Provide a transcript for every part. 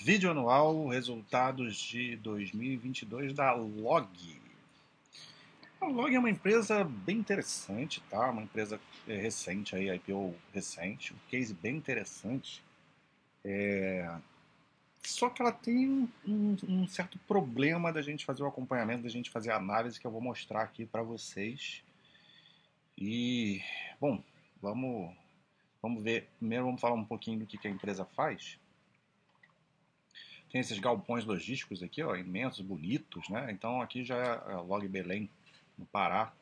Vídeo anual, resultados de 2022 da Log. A Log é uma empresa bem interessante, tá? Uma empresa é, recente, aí, IPO recente, um case bem interessante. É... Só que ela tem um, um, certo problema da gente fazer o acompanhamento, da gente fazer a análise que eu vou mostrar aqui para vocês. E, bom, vamos, vamos ver. Primeiro vamos falar um pouquinho do que, que a empresa faz. Tem esses galpões logísticos aqui, ó, imensos, bonitos, né? Então aqui já é a Log Belém, no Pará,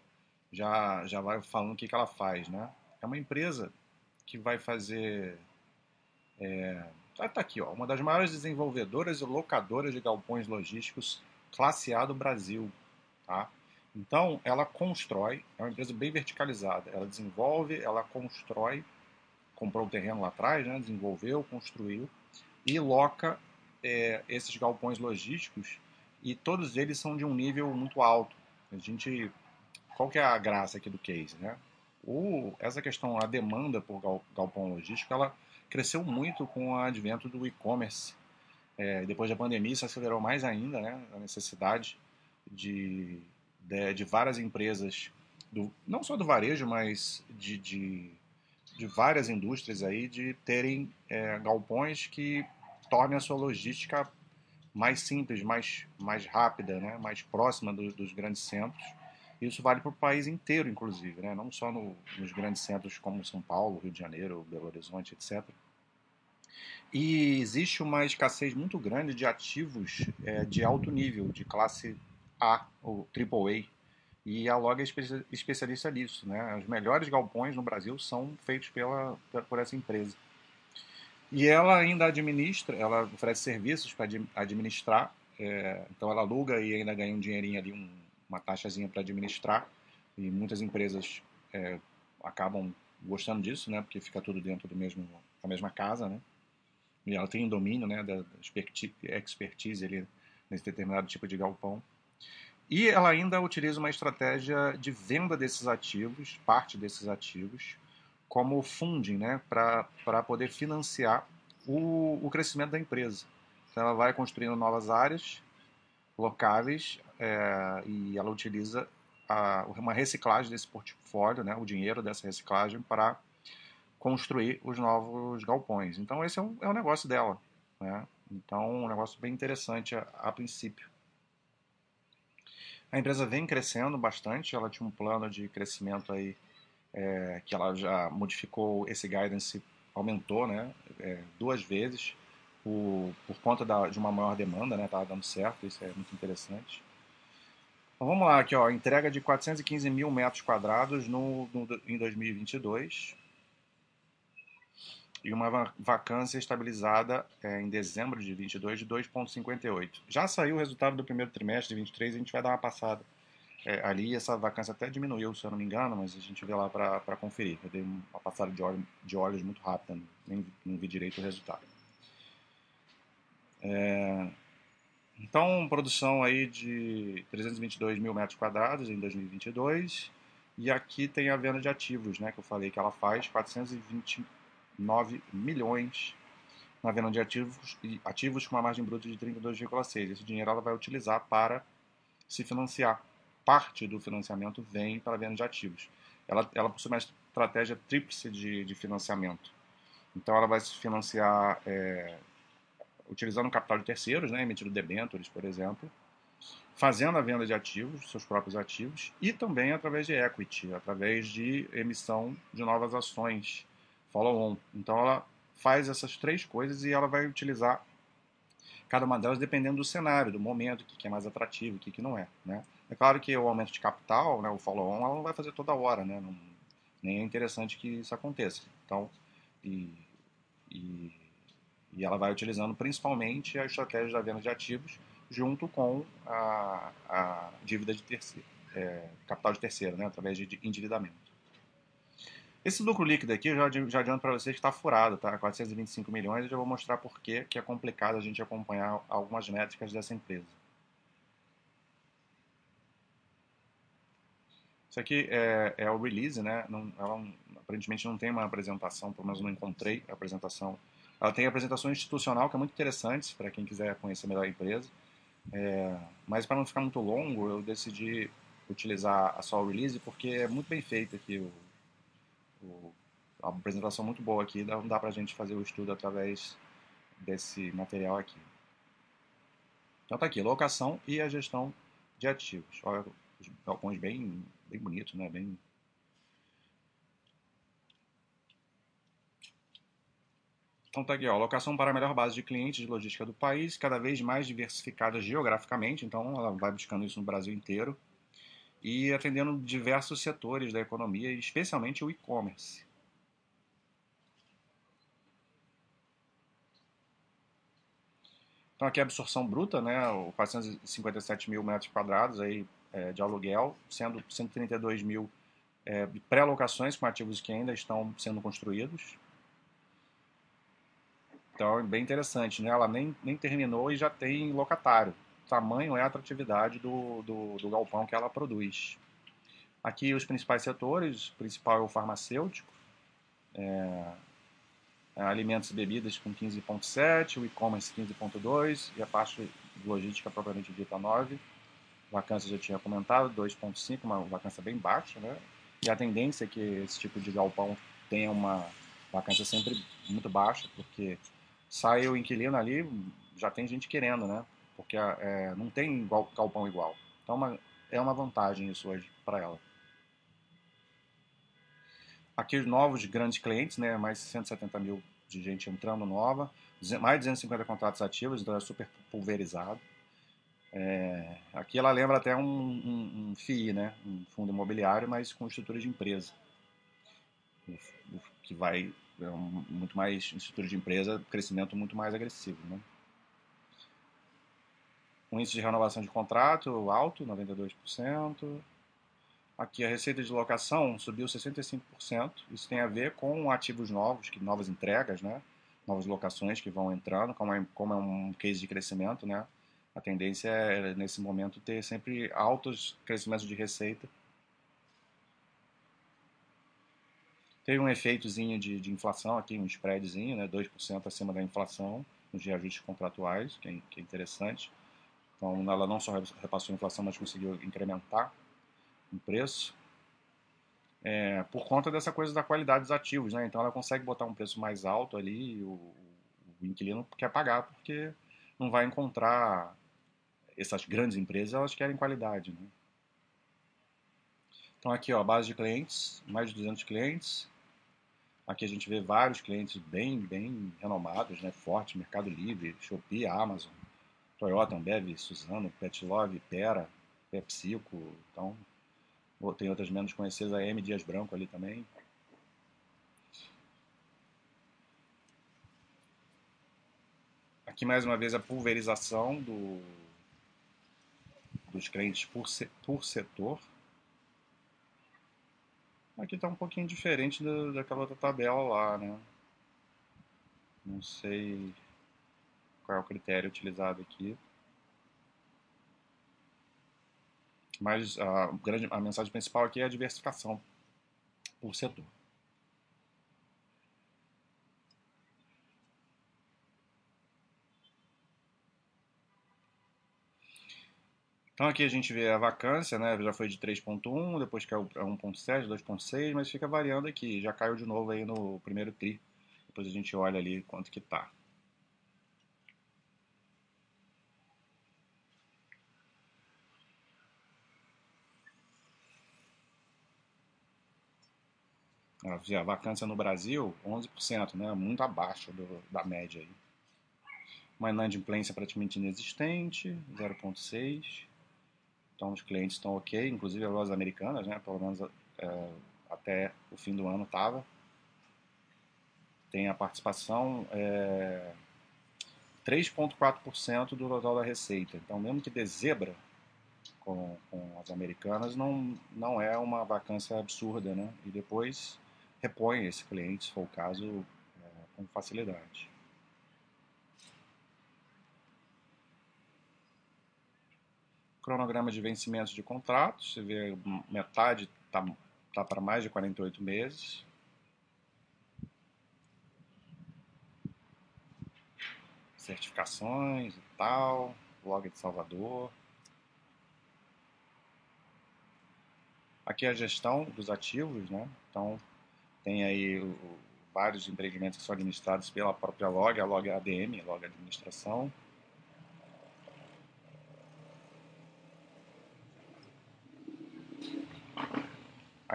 já, já vai falando o que, que ela faz, né? É uma empresa que vai fazer... É, tá, tá aqui, ó, uma das maiores desenvolvedoras e locadoras de galpões logísticos classe A do Brasil, tá? Então, ela constrói, é uma empresa bem verticalizada. Ela desenvolve, ela constrói, comprou o terreno lá atrás, né, desenvolveu, construiu e loca é, esses galpões logísticos e todos eles são de um nível muito alto. A gente, qual que é a graça aqui do case, né? O, essa questão, a demanda por gal, galpão logístico, ela cresceu muito com o advento do e-commerce. É, depois da pandemia, isso acelerou mais ainda, né? A necessidade de, de, de várias empresas, do, não só do varejo, mas de, de, de várias indústrias aí, de terem é, galpões que torne a sua logística mais simples, mais, mais rápida, né? mais próxima do, dos grandes centros. Isso vale para o país inteiro, inclusive, né? não só no, nos grandes centros como São Paulo, Rio de Janeiro, Belo Horizonte, etc. E existe uma escassez muito grande de ativos é, de alto nível, de classe A ou AAA. E a Log é especialista nisso. Né? Os melhores galpões no Brasil são feitos pela, por essa empresa. E ela ainda administra, ela oferece serviços para administrar, é, então ela aluga e ainda ganha um dinheirinho ali, um, uma taxazinha para administrar. E muitas empresas é, acabam gostando disso, né? Porque fica tudo dentro do mesmo, da mesma casa, né? E ela tem um domínio, né? Da expertise ali nesse determinado tipo de galpão. E ela ainda utiliza uma estratégia de venda desses ativos, parte desses ativos, como funding, né, para poder financiar o, o crescimento da empresa. Então, ela vai construindo novas áreas locáveis é, e ela utiliza a, uma reciclagem desse portfólio, né, o dinheiro dessa reciclagem para construir os novos galpões. Então esse é o, é o negócio dela. Né? Então um negócio bem interessante a, a princípio. A empresa vem crescendo bastante, ela tinha um plano de crescimento aí é, que ela já modificou esse guidance, aumentou né, é, duas vezes por, por conta da, de uma maior demanda, né, estava dando certo, isso é muito interessante. Então vamos lá, aqui, ó, entrega de 415 mil metros quadrados no, no, em 2022 e uma vacância estabilizada é, em dezembro de 22 de 2,58. Já saiu o resultado do primeiro trimestre de 23, a gente vai dar uma passada é, ali essa vacância até diminuiu, se eu não me engano, mas a gente vê lá para conferir. Eu dei uma passada de, óleo, de olhos muito rápida, nem não vi direito o resultado. É, então, produção aí de 322 mil metros quadrados em 2022. E aqui tem a venda de ativos, né, que eu falei que ela faz 429 milhões na venda de ativos, ativos com uma margem bruta de 32,6. Esse dinheiro ela vai utilizar para se financiar parte do financiamento vem para a venda de ativos. Ela, ela possui uma estratégia tríplice de, de financiamento. Então, ela vai se financiar é, utilizando capital de terceiros, né, emitindo debêntures, por exemplo, fazendo a venda de ativos, seus próprios ativos, e também através de equity, através de emissão de novas ações, follow-on. Então, ela faz essas três coisas e ela vai utilizar cada uma delas dependendo do cenário, do momento, o que é mais atrativo, o que não é. Né? É claro que o aumento de capital, né, o follow-on, ela não vai fazer toda hora, né? Não, nem é interessante que isso aconteça. Então, e, e, e ela vai utilizando principalmente a estratégia da venda de ativos junto com a, a dívida de terceiro, é, capital de terceiro, né, através de endividamento. Esse lucro líquido aqui, eu já, já adianto para vocês que está furado, tá? 425 milhões, eu já vou mostrar por que é complicado a gente acompanhar algumas métricas dessa empresa. Isso aqui é, é o release, né? Não, ela aparentemente não tem uma apresentação, pelo menos não encontrei a apresentação Ela tem apresentação institucional que é muito interessante para quem quiser conhecer melhor a empresa. É, mas para não ficar muito longo, eu decidi utilizar a Sol Release porque é muito bem feita aqui. O, o, a apresentação muito boa aqui, não dá para a gente fazer o estudo através desse material aqui. Então tá aqui, locação e a gestão de ativos. Olha, os galpões bem, bem bonitos, né? Bem Então tá aqui, ó, locação para a melhor base de clientes de logística do país, cada vez mais diversificada geograficamente, então ela vai buscando isso no Brasil inteiro, e atendendo diversos setores da economia, especialmente o e-commerce. Então aqui a absorção bruta, né, 457 mil metros quadrados aí, é, de aluguel, sendo 132 mil é, pré-locações com ativos que ainda estão sendo construídos, então é bem interessante, né? Ela nem, nem terminou e já tem locatário. Tamanho é a atratividade do, do, do galpão que ela produz. Aqui os principais setores, o principal é o farmacêutico, é, é alimentos e bebidas com 15.7, o e-commerce 15.2 e a parte logística propriamente dita 9. Vacância já tinha comentado, 2.5, uma vacância bem baixa, né? E a tendência é que esse tipo de galpão tenha uma vacância sempre muito baixa, porque sai o inquilino ali, já tem gente querendo, né? Porque é, não tem igual, galpão igual. Então é uma, é uma vantagem isso hoje para ela. Aqui os novos grandes clientes, né? Mais 170 mil de gente entrando nova, mais de 250 contratos ativos, então é super pulverizado. É, aqui ela lembra até um, um, um, FII, né? um fundo imobiliário, mas com estrutura de empresa, que vai é um, muito mais estrutura de empresa, crescimento muito mais agressivo. Né? Um índice de renovação de contrato alto, 92%. Aqui a receita de locação subiu 65%. Isso tem a ver com ativos novos, que novas entregas, né? novas locações que vão entrando, como é, como é um case de crescimento, né? A tendência é, nesse momento, ter sempre altos crescimentos de receita Teve um efeitozinho de, de inflação aqui, um spreadzinho, né, 2% acima da inflação nos reajustes contratuais, que é, que é interessante. Então, ela não só repassou a inflação, mas conseguiu incrementar o preço. É, por conta dessa coisa da qualidade dos ativos, né? Então ela consegue botar um preço mais alto ali o, o inquilino quer pagar porque não vai encontrar essas grandes empresas, elas querem qualidade, né? Então aqui, ó, base de clientes, mais de 200 clientes, Aqui a gente vê vários clientes bem, bem renomados, né? Forte, Mercado Livre, Shopee, Amazon, Toyota, Ambev, Suzano, Petlove, Pera, PepsiCo, então tem outras menos conhecidas, a M Dias Branco ali também. Aqui mais uma vez a pulverização do, dos clientes por, por setor. Aqui está um pouquinho diferente da, daquela outra tabela lá, né? Não sei qual é o critério utilizado aqui. Mas a, a mensagem principal aqui é a diversificação por setor. Então aqui a gente vê a vacância, né? Já foi de 3.1, depois caiu para 1.7, 2.6, mas fica variando aqui. Já caiu de novo aí no primeiro tri. Depois a gente olha ali quanto que tá. A vacância no Brasil, 11%, né? Muito abaixo do, da média aí. Uma inadimplência praticamente inexistente, 0,6%. Então os clientes estão ok, inclusive as lojas americanas, né? Pelo menos é, até o fim do ano estava. Tem a participação é, 3,4% do total da receita. Então, mesmo que dê zebra com, com, as americanas, não, não é uma vacância absurda, né? E depois repõe esse cliente, se for o caso, é, com facilidade. Cronograma de vencimento de contratos, você vê metade está tá para mais de 48 meses. certificações e tal, log de Salvador. Aqui é a gestão dos ativos, né? Então, tem aí vários empreendimentos que são administrados pela própria Log, a Log ADM, Log Administração.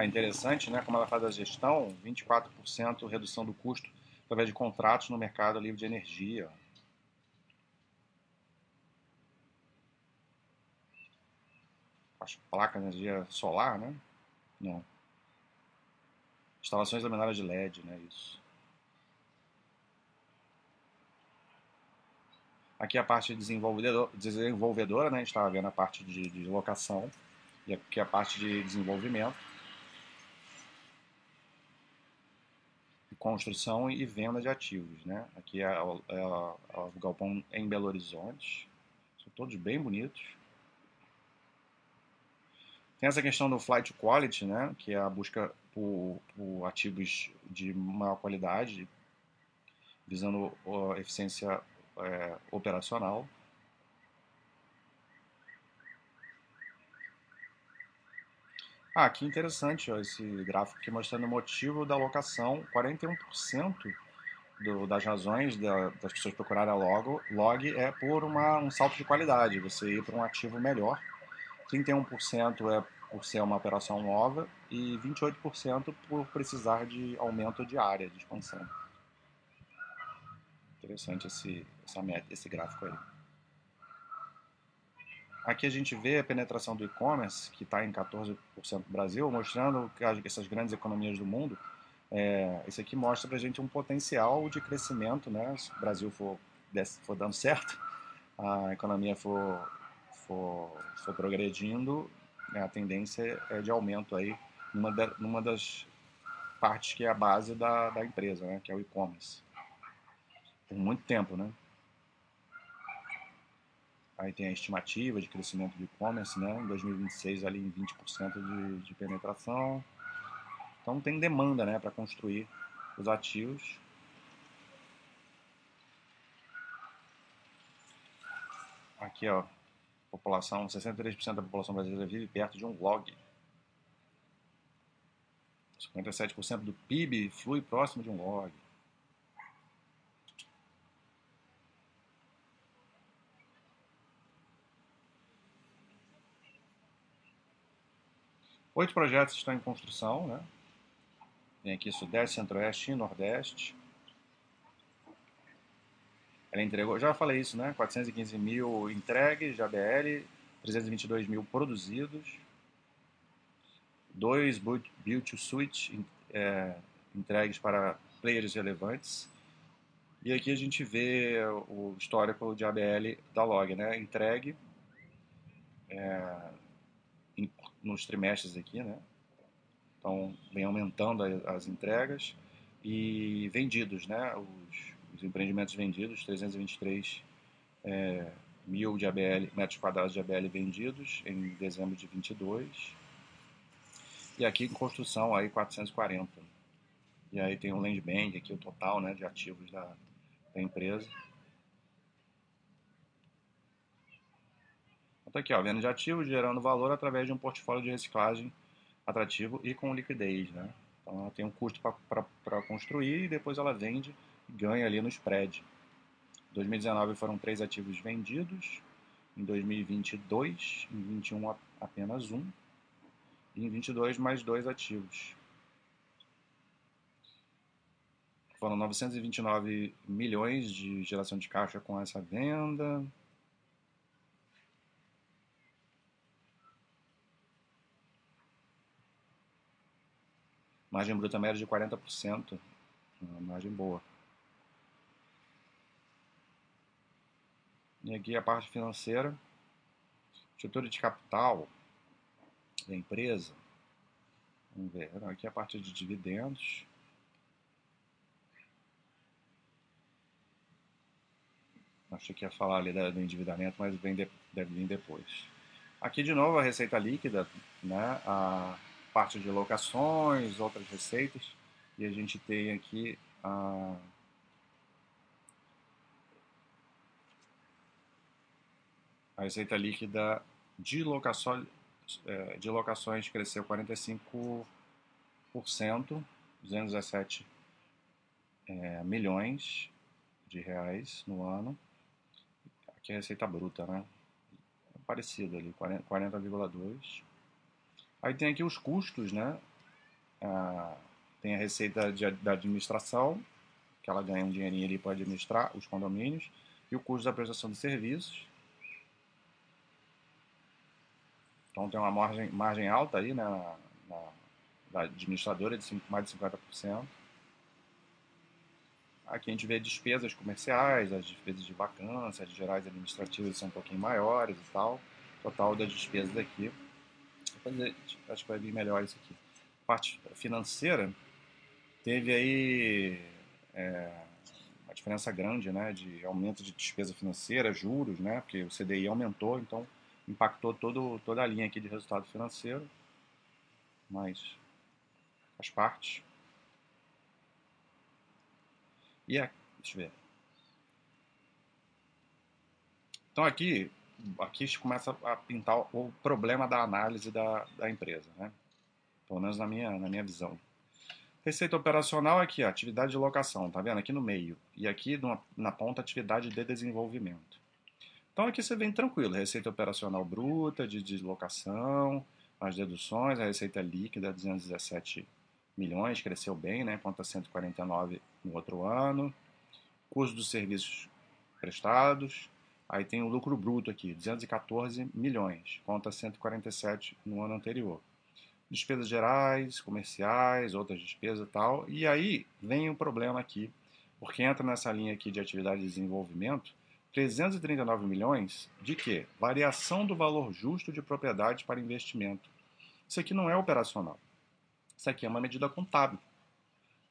Ah, interessante, né? Como ela faz a gestão, 24% redução do custo através de contratos no mercado livre de energia. as placas de energia solar, né? Não. Instalações luminárias de LED, né? Isso. Aqui a parte desenvolvedora, né? A gente estava vendo a parte de, de locação. E aqui a parte de desenvolvimento. Construção e venda de ativos, né? Aqui é, é, é o galpão em Belo Horizonte. São todos bem bonitos. Tem essa questão do flight quality, né, que é a busca por, por ativos de maior qualidade, visando eficiência é, operacional. Ah, que interessante ó, esse gráfico aqui mostrando o motivo da alocação. 41% do, das razões da, das pessoas procurarem a log, log é por uma, um salto de qualidade, você ir para um ativo melhor 31% é por ser uma operação nova e 28% por precisar de aumento de área de expansão. Interessante esse, essa meta, esse gráfico aí. Aqui a gente vê a penetração do e-commerce, que está em 14% no Brasil, mostrando essas grandes economias do mundo, é, isso aqui mostra para a gente um potencial de crescimento, né? Se o Brasil for, for dando certo, a economia for for, for progredindo, a tendência é de aumento aí numa, numa das partes que é a base da, da empresa, né, que é o e-commerce. Por muito tempo, né? Aí tem a estimativa de crescimento do e-commerce, né? Em 2026 ali em 20% de, de penetração. Então tem demanda, né, para construir os ativos. Aqui, ó, população, 63% da população brasileira vive perto de um log. 57% do PIB flui próximo de um log. Oito projetos estão em construção, né? Tem aqui Sudeste, Centro-Oeste e Nordeste. Ela entregou, já falei isso, né? 415 mil entregues de ABL, 322 mil produzidos, dois build to suite é, entregues para players relevantes. E aqui a gente vê o histórico de ABL da log, né? Entregue é, nos trimestres aqui, né? Então, vem aumentando as entregas e vendidos, né? Os, os empreendimentos vendidos, 323 é, mil de ABL, metros quadrados de ABL vendidos em dezembro de 22. E aqui em construção aí 440. E aí tem o land bank aqui o total, né, de ativos da, da empresa. Então aqui, ó, venda de ativos gerando valor através de um portfólio de reciclagem atrativo e com liquidez, né? Então ela tem um custo para construir e depois ela vende ganha ali no spread. Em 2019 foram três ativos vendidos, em 2022, em 2021 apenas um, e em 22 mais dois ativos. Foram 929 milhões de geração de caixa com essa venda. Margem bruta média de 40%, uma margem boa. E aqui a parte financeira, estrutura de capital da empresa. Vamos ver, aqui a parte de dividendos. Achei que ia falar ali do endividamento, mas vem de, deve vir depois. Aqui de novo a receita líquida, né? a parte de locações, outras receitas. E a gente tem aqui a A receita líquida de locações, é, de locações cresceu 45%, 217 é, milhões de reais no ano. Aqui é a receita bruta, né? É parecido ali, 40,2. Aí tem aqui os custos, né? Ah, tem a receita de, da administração, que ela ganha um dinheirinho ali para administrar os condomínios, e o custo da prestação de serviços. Então tem uma margem, margem alta aí né, na, na, da administradora de mais de 50%. Aqui a gente vê despesas comerciais, as despesas de vacância, as gerais administrativas são um pouquinho maiores e tal. Total das despesas aqui. Depois acho que vai vir melhor isso aqui. Parte financeira, teve aí é, uma diferença grande né, de aumento de despesa financeira, juros, né, porque o CDI aumentou, então impactou todo, toda a linha aqui de resultado financeiro. Mas faz parte. E aqui, deixa eu ver. Então aqui, aqui começa a pintar o problema da análise da, da empresa, né? Pelo menos na minha, na minha visão. Receita operacional aqui, ó, atividade de locação, tá vendo? Aqui no meio. E aqui numa, na ponta, atividade de desenvolvimento. Então aqui você vem tranquilo, receita operacional bruta, de deslocação, as deduções, a receita líquida, 217 milhões, cresceu bem, né? Conta 149 no outro ano. Custo dos serviços prestados. Aí tem o lucro bruto aqui, 214 milhões, conta 147 no ano anterior. Despesas gerais, comerciais, outras despesas e tal. E aí vem o um problema aqui, porque entra nessa linha aqui de atividade de desenvolvimento, 339 milhões de quê? Variação do valor justo de propriedade para investimento. Isso aqui não é operacional. Isso aqui é uma medida contábil.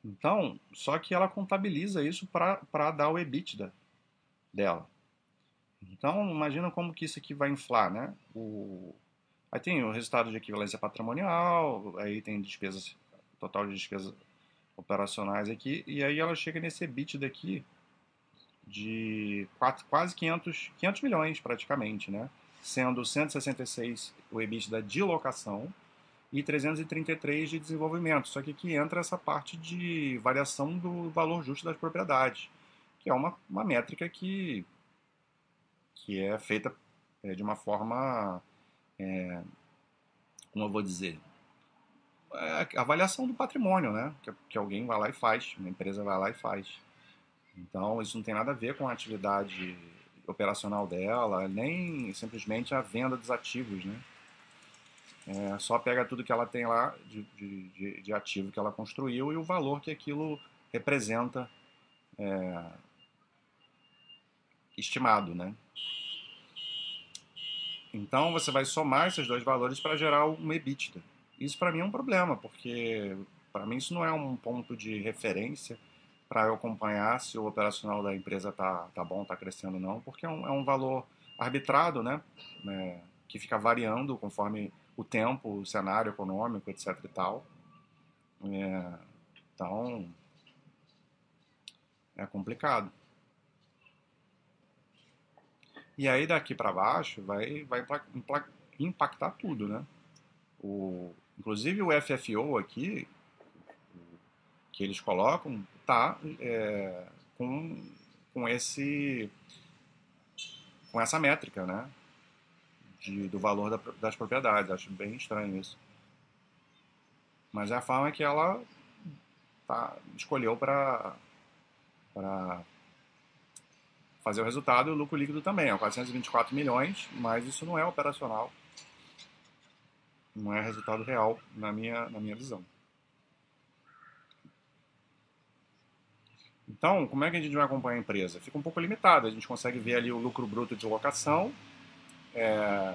Então, só que ela contabiliza isso para dar o EBITDA dela. Então, imagina como que isso aqui vai inflar, né? O, aí tem o resultado de equivalência patrimonial, aí tem despesas, total de despesas operacionais aqui, e aí ela chega nesse EBITDA aqui de quatro, quase 500, 500 milhões praticamente, né? Sendo 166 o EBITDA de locação, e 333 de desenvolvimento. Só que aqui entra essa parte de variação do valor justo das propriedades, que é uma, uma métrica que, que é feita é, de uma forma, é, como eu vou dizer, é avaliação do patrimônio, né? Que, que alguém vai lá e faz, uma empresa vai lá e faz. Então, isso não tem nada a ver com a atividade operacional dela, nem simplesmente a venda dos ativos, né? É, só pega tudo que ela tem lá de, de, de, ativo que ela construiu e o valor que aquilo representa é, estimado, né? Então você vai somar esses dois valores para gerar um EBITDA. Isso para mim é um problema, porque para mim isso não é um ponto de referência para eu acompanhar se o operacional da empresa tá, tá bom, tá crescendo ou não, porque é um, é um valor arbitrado, né? É, que fica variando conforme o tempo, o cenário econômico, etc. e tal. É, então, é complicado. E aí daqui para baixo vai, vai impactar tudo, né? O, inclusive o FFO aqui, que eles colocam, tá é, com, com esse com essa métrica, né? de, do valor da, das propriedades. Acho bem estranho isso. Mas é a forma que ela tá, escolheu para fazer o resultado e o lucro líquido também. É 424 milhões, mas isso não é operacional. Não é resultado real na minha, na minha visão. Então, como é que a gente vai acompanhar a empresa? Fica um pouco limitado. A gente consegue ver ali o lucro bruto de locação, é,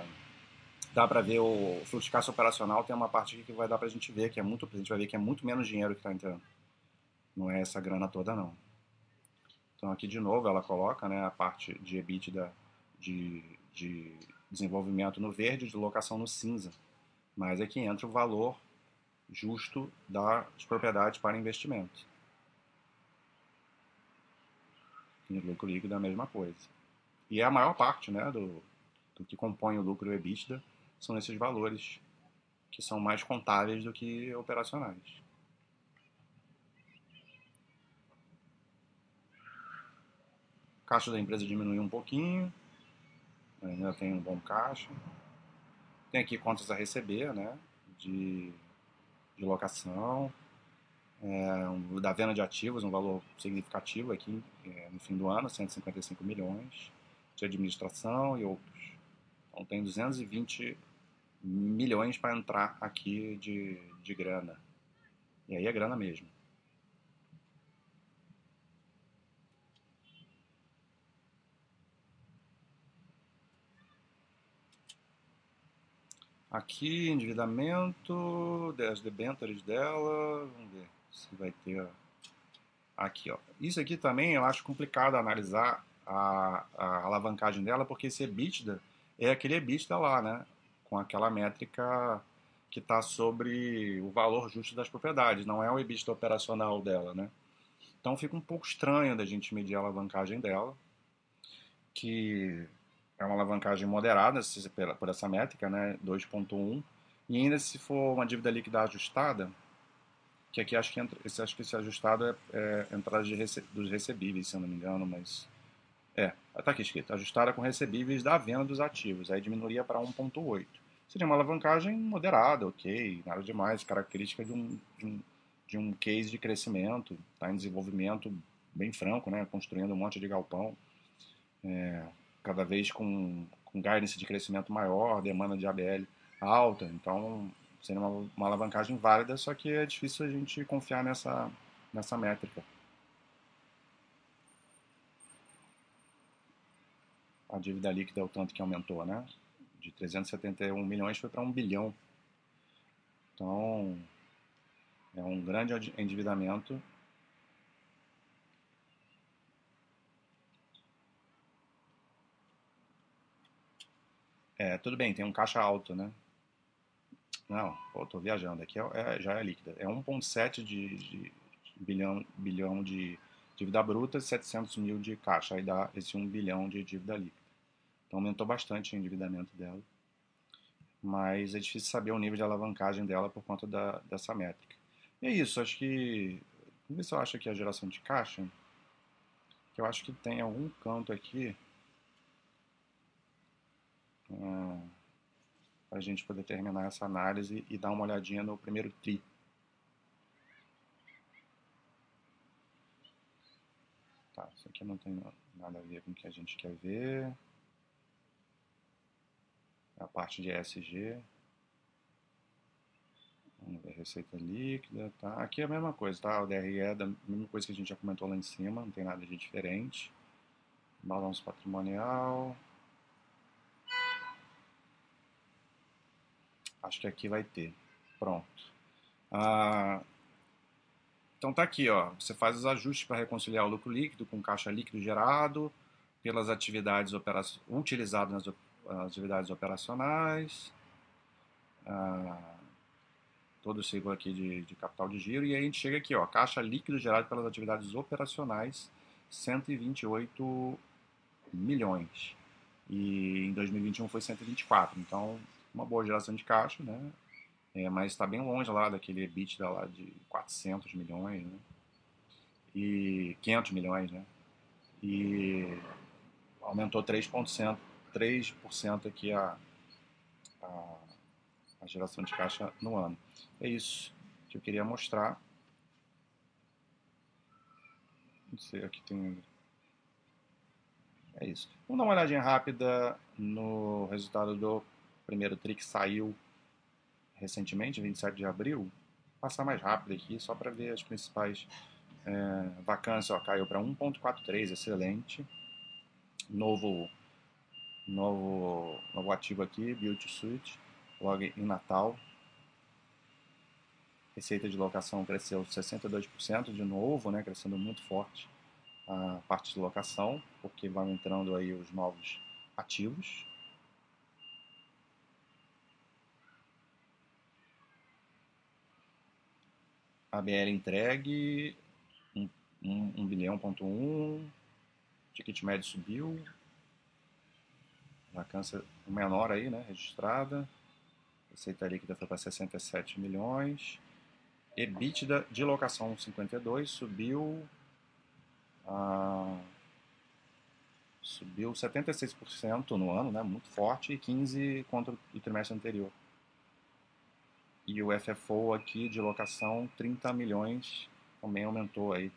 dá para ver o fluxo de caixa operacional, tem uma parte aqui que vai dar para a gente ver, que é muito, a gente vai ver que é muito menos dinheiro que está entrando. Não é essa grana toda, não. Então aqui de novo ela coloca né, a parte de EBITDA de, de desenvolvimento no verde, de locação no cinza. Mas aqui entra o valor justo das propriedades para investimento. E lucro líquido é a mesma coisa. E é a maior parte né, do, do que compõe o lucro EBITDA são esses valores que são mais contáveis do que operacionais. Caixa da empresa diminuiu um pouquinho, ainda tem um bom caixa. Tem aqui contas a receber, né, de, de locação, é, da venda de ativos, um valor significativo aqui é, no fim do ano, 155 milhões, de administração e outros. Então tem 220 milhões para entrar aqui de, de grana. E aí é grana mesmo. Aqui, endividamento, das debêntures dela, vamos ver se vai ter aqui, ó. Isso aqui também eu acho complicado analisar a, a alavancagem dela, porque esse EBITDA é aquele EBITDA lá, né? Com aquela métrica que está sobre o valor justo das propriedades, não é o EBITDA operacional dela, né? Então fica um pouco estranho da gente medir a alavancagem dela, que é uma alavancagem moderada por essa métrica, né, 2.1, e ainda se for uma dívida líquida ajustada, que aqui acho que, entra, esse, acho que esse ajustado é, é entrada rece, dos recebíveis, se eu não me engano, mas... É, está aqui escrito, ajustada com recebíveis da venda dos ativos, aí diminuiria para 1.8. Seria uma alavancagem moderada, ok, nada demais, característica de um, de um, de um case de crescimento, está em desenvolvimento bem franco, né, construindo um monte de galpão, é, cada vez com, com guidance de crescimento maior, demanda de ABL alta, então seria uma, uma alavancagem válida, só que é difícil a gente confiar nessa, nessa métrica. A dívida líquida é o tanto que aumentou, né? De 371 milhões foi para 1 bilhão. Então, é um grande endividamento É, tudo bem, tem um caixa alto, né? Não, pô, tô viajando. Aqui é, é, já é líquida. É 1,7 de, de, bilhão, bilhão de dívida bruta e 700 mil de caixa. Aí dá esse 1 bilhão de dívida líquida. Então aumentou bastante o endividamento dela. Mas é difícil saber o nível de alavancagem dela por conta da, dessa métrica. E é isso, acho que. Vamos ver se eu acho aqui a geração de caixa. Que eu acho que tem algum canto aqui para a gente poder terminar essa análise e dar uma olhadinha no primeiro TRI. Tá, isso aqui não tem nada a ver com o que a gente quer ver. É a parte de ESG. Vamos ver receita líquida, tá? Aqui é a mesma coisa, tá? O DRE é a mesma coisa que a gente já comentou lá em cima, não tem nada de diferente. Balanço patrimonial. Acho que aqui vai ter. Pronto. Ah, então tá aqui, ó. Você faz os ajustes para reconciliar o lucro líquido com caixa líquido gerado pelas atividades utilizadas nas atividades operacionais. Ah, todo o ciclo aqui de, de, capital de giro. E aí a gente chega aqui, ó. Caixa líquido gerado pelas atividades operacionais, 128 milhões. E em 2021 foi 124. Então uma boa geração de caixa, né? É, mas está bem longe lá daquele EBITDA lá de 400 milhões, né? E 500 milhões, né? E aumentou 3%, 3% aqui a, a, a geração de caixa no ano. É isso que eu queria mostrar. Não sei, aqui tem é isso. Vamos dar uma olhadinha rápida no resultado do primeiro trick saiu recentemente, 27 de abril. Vou passar mais rápido aqui, só para ver as principais é, vacâncias. Ó, caiu para 1.43, excelente. Novo, novo, novo ativo aqui, Beauty Suite, logo em Natal. Receita de locação cresceu 62% de novo, né, crescendo muito forte a parte de locação, porque vão entrando aí os novos ativos. ABL entregue, 1 um, um, um bilhão, ponto um, ticket médio subiu, vacância menor aí, né, registrada. Receita líquida foi para 67 milhões. EBITDA de locação 52 subiu a subiu 76% no ano, né, muito forte, e 15 contra o trimestre anterior. E o FFO aqui de locação 30 milhões também aumentou aí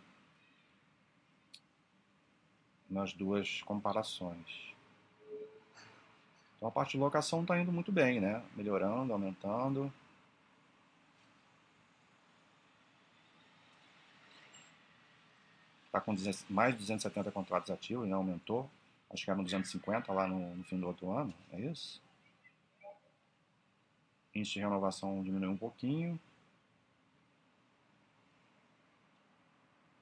nas duas comparações. Então a parte de locação está indo muito bem, né? Melhorando, aumentando. Está com mais de 270 contratos ativos, né? Aumentou. Acho que era no 250 lá no, no fim do outro ano, é isso? Índice de renovação diminuiu um pouquinho.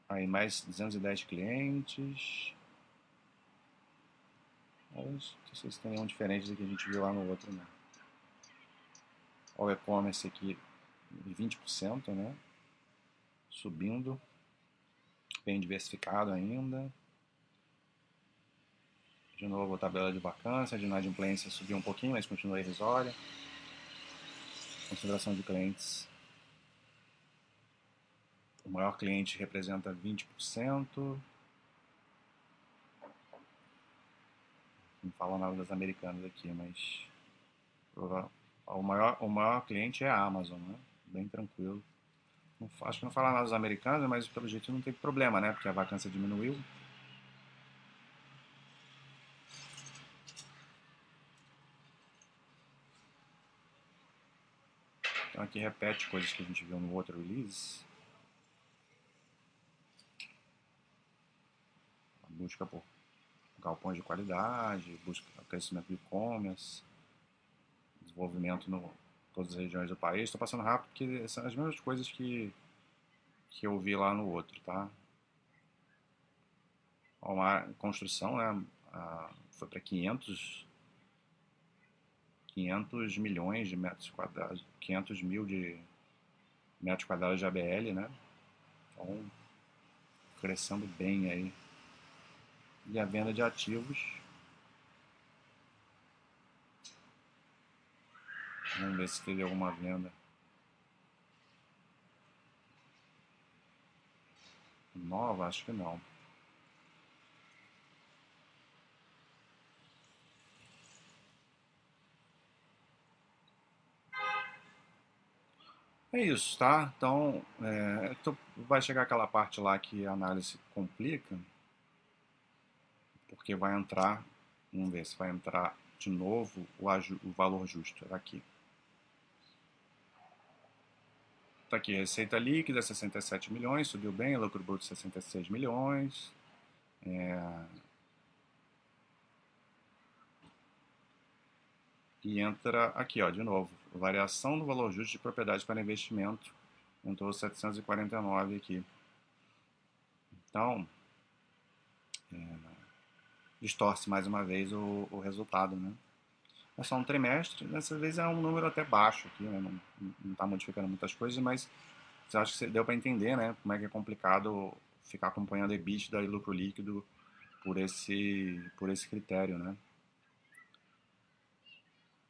Aí mais 210 clientes. Mas vocês têm nenhum diferente do que a gente viu lá no outro, né? Olha o e-commerce aqui, 20%, né? Subindo. Bem diversificado ainda. De novo a tabela de vacância, de inadimplência subiu um pouquinho, mas continua irrisória. Consideração de clientes. O maior cliente representa 20%. Não fala nada das americanas aqui, mas o maior, o maior cliente é a Amazon, né? Bem tranquilo. Não, acho que não fala nada dos americanos, mas pelo jeito não teve problema, né? Porque a vacância diminuiu. Aqui repete coisas que a gente viu no outro release. A busca por galpões de qualidade, busca crescimento de e-commerce, desenvolvimento em todas as regiões do país. Estou passando rápido porque são as mesmas coisas que, que eu vi lá no outro, tá? Uma construção, né? foi para 500 500 milhões de metros quadrados, 500 mil de metros quadrados de ABL, né? Então, crescendo bem aí. E a venda de ativos. Vamos ver se teve alguma venda. Nova? Acho que não. É isso, tá? Então, é, então, vai chegar aquela parte lá que a análise complica, porque vai entrar, vamos ver se vai entrar de novo o, o valor justo aqui. Tá aqui, receita líquida 67 milhões, subiu bem, lucro bruto 66 milhões. É... E entra aqui, ó, de novo, variação do valor justo de propriedade para investimento, entrou 749 aqui. Então, é, distorce mais uma vez o, o, resultado, né? É só um trimestre, dessa vez é um número até baixo aqui, né? não está modificando muitas coisas, mas você acha que deu para entender, né? Como é que é complicado ficar acompanhando EBITDA e lucro líquido por esse, por esse critério, né?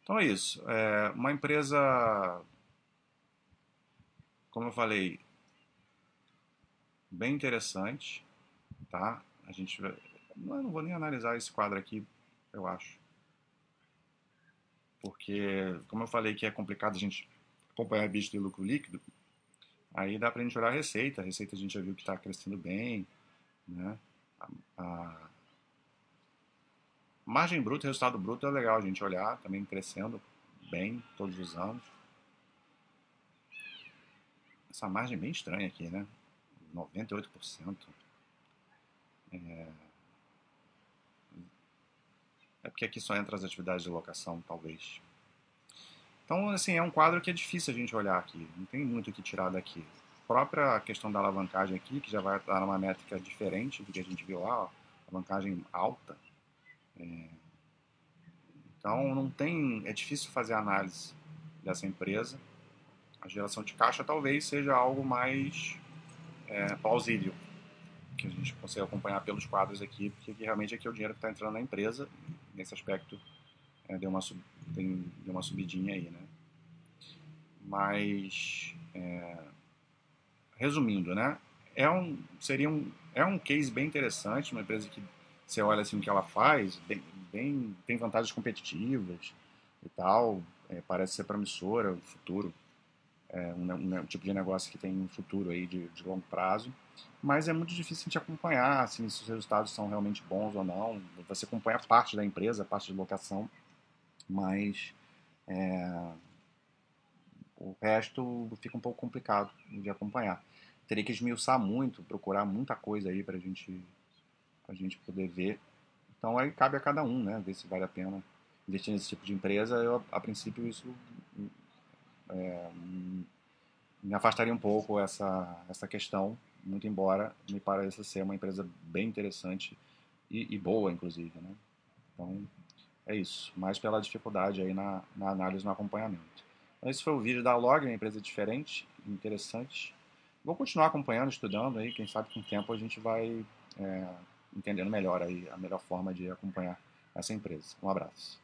Então é isso. É uma empresa, como eu falei, bem interessante, tá? A gente, eu não vou nem analisar esse quadro aqui, eu acho, porque como eu falei que é complicado a gente acompanhar bicho de lucro líquido, aí dá para a gente olhar a receita. A receita a gente já viu que está crescendo bem, né? A, a, Margem bruta, resultado bruto é legal a gente olhar, também crescendo bem todos os anos. Essa margem é bem estranha aqui, né? 98%. É... é porque aqui só entra as atividades de locação, talvez. Então, assim, é um quadro que é difícil a gente olhar aqui. Não tem muito o que tirar daqui. A própria questão da alavancagem aqui, que já vai dar uma métrica diferente do que a gente viu lá, ó, alavancagem alta, é, então não tem, é difícil fazer análise dessa empresa. A geração de caixa talvez seja algo mais é, plausível, que a gente consegue acompanhar pelos quadros aqui, porque realmente aqui é o dinheiro que está entrando na empresa. Nesse aspecto é, deu, uma, tem, deu uma subidinha aí, né? Mas, é, resumindo, né? É um, seria um, é um case bem interessante, uma empresa que você olha assim o que ela faz, bem, bem tem vantagens competitivas e tal, é, parece ser promissora o futuro, é um, um, um, tipo de negócio que tem um futuro aí de, de, longo prazo, mas é muito difícil de acompanhar, assim, se os resultados são realmente bons ou não. Você acompanha parte da empresa, parte de locação, mas é, o resto fica um pouco complicado de acompanhar. Teria que esmiuçar muito, procurar muita coisa aí para gente, a gente poder ver. Então aí cabe a cada um, né? Ver se vale a pena investir nesse tipo de empresa. Eu, a princípio, isso é, me afastaria um pouco essa, essa questão, muito embora me pareça ser uma empresa bem interessante e, e boa, inclusive. Né? Então, é isso. Mais pela dificuldade aí na, na análise no acompanhamento. Então, esse foi o vídeo da Log, uma empresa diferente, interessante. Vou continuar acompanhando, estudando aí, quem sabe com o tempo a gente vai é, entendendo melhor aí a melhor forma de acompanhar essa empresa. Um abraço.